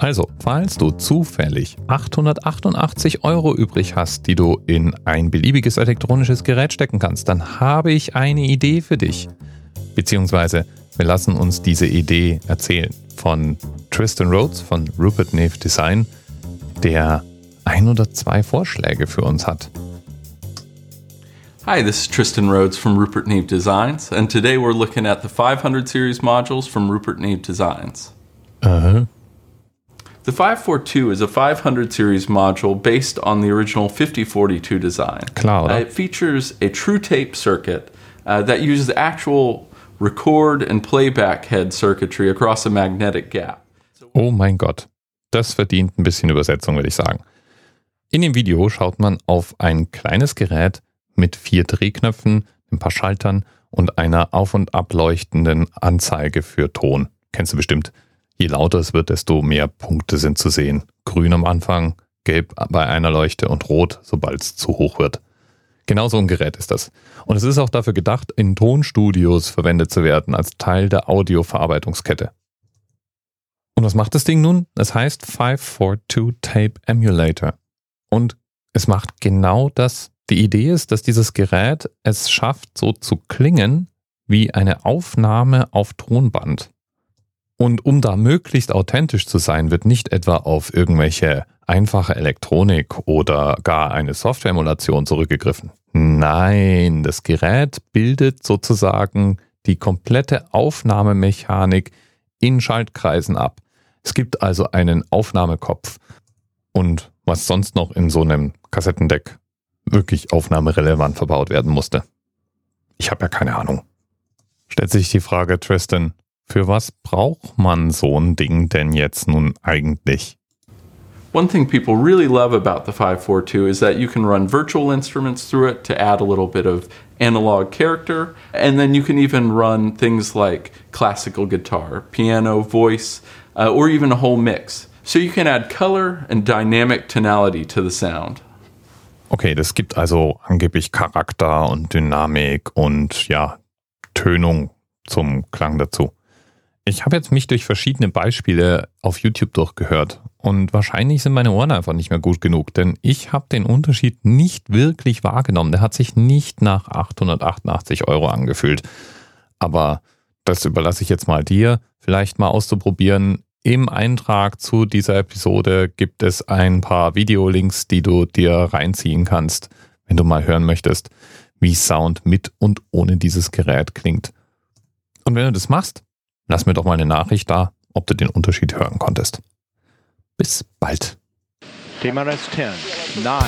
Also, falls du zufällig 888 Euro übrig hast, die du in ein beliebiges elektronisches Gerät stecken kannst, dann habe ich eine Idee für dich. Beziehungsweise, wir lassen uns diese Idee erzählen von Tristan Rhodes von Rupert Neve Design, der ein oder zwei Vorschläge für uns hat. Hi, this is Tristan Rhodes from Rupert Neve Designs, and today we're looking at the 500 series modules from Rupert Neve Designs. Uh-huh. The 542 is a 500 series module based on the original 5042 design. Klar, oder? Uh, it features a true tape circuit uh, that uses actual record and playback head circuitry across a magnetic gap. Oh mein Gott, das verdient ein bisschen Übersetzung, würde ich sagen. In dem Video schaut man auf ein kleines Gerät mit vier Drehknöpfen, ein paar Schaltern und einer auf- und ableuchtenden Anzeige für Ton. Kennst du bestimmt. Je lauter es wird, desto mehr Punkte sind zu sehen. Grün am Anfang, gelb bei einer Leuchte und rot, sobald es zu hoch wird. Genau so ein Gerät ist das. Und es ist auch dafür gedacht, in Tonstudios verwendet zu werden, als Teil der Audioverarbeitungskette. Und was macht das Ding nun? Es heißt 542 Tape Emulator. Und es macht genau das. Die Idee ist, dass dieses Gerät es schafft, so zu klingen wie eine Aufnahme auf Tonband. Und um da möglichst authentisch zu sein, wird nicht etwa auf irgendwelche einfache Elektronik oder gar eine Software-Emulation zurückgegriffen. Nein, das Gerät bildet sozusagen die komplette Aufnahmemechanik in Schaltkreisen ab. Es gibt also einen Aufnahmekopf. Und was sonst noch in so einem Kassettendeck wirklich aufnahmerelevant verbaut werden musste. Ich habe ja keine Ahnung. Stellt sich die Frage, Tristan, für was braucht man so ein Ding denn jetzt nun eigentlich? One thing people really love about the 542 is that you can run virtual instruments through it to add a little bit of analog character, and then you can even run things like classical guitar, piano, voice, uh, or even a whole mix. So you can add color and dynamic tonality to the sound. Okay, das gibt also angeblich Charakter und Dynamik und ja, Tönung zum Klang dazu. Ich habe jetzt mich durch verschiedene Beispiele auf YouTube durchgehört und wahrscheinlich sind meine Ohren einfach nicht mehr gut genug, denn ich habe den Unterschied nicht wirklich wahrgenommen. Der hat sich nicht nach 888 Euro angefühlt. Aber das überlasse ich jetzt mal dir, vielleicht mal auszuprobieren. Im Eintrag zu dieser Episode gibt es ein paar Videolinks, die du dir reinziehen kannst, wenn du mal hören möchtest, wie Sound mit und ohne dieses Gerät klingt. Und wenn du das machst, lass mir doch mal eine Nachricht da, ob du den Unterschied hören konntest. Bis bald. TMRS 10, 9,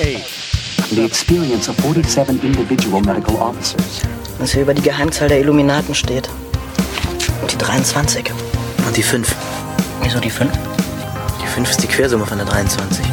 8. The experience of 47 individual medical officers. Was hier über die Geheimzahl der Illuminaten steht. Und die 23. Und die 5. Wieso die 5? Die 5 ist die Quersumme von der 23.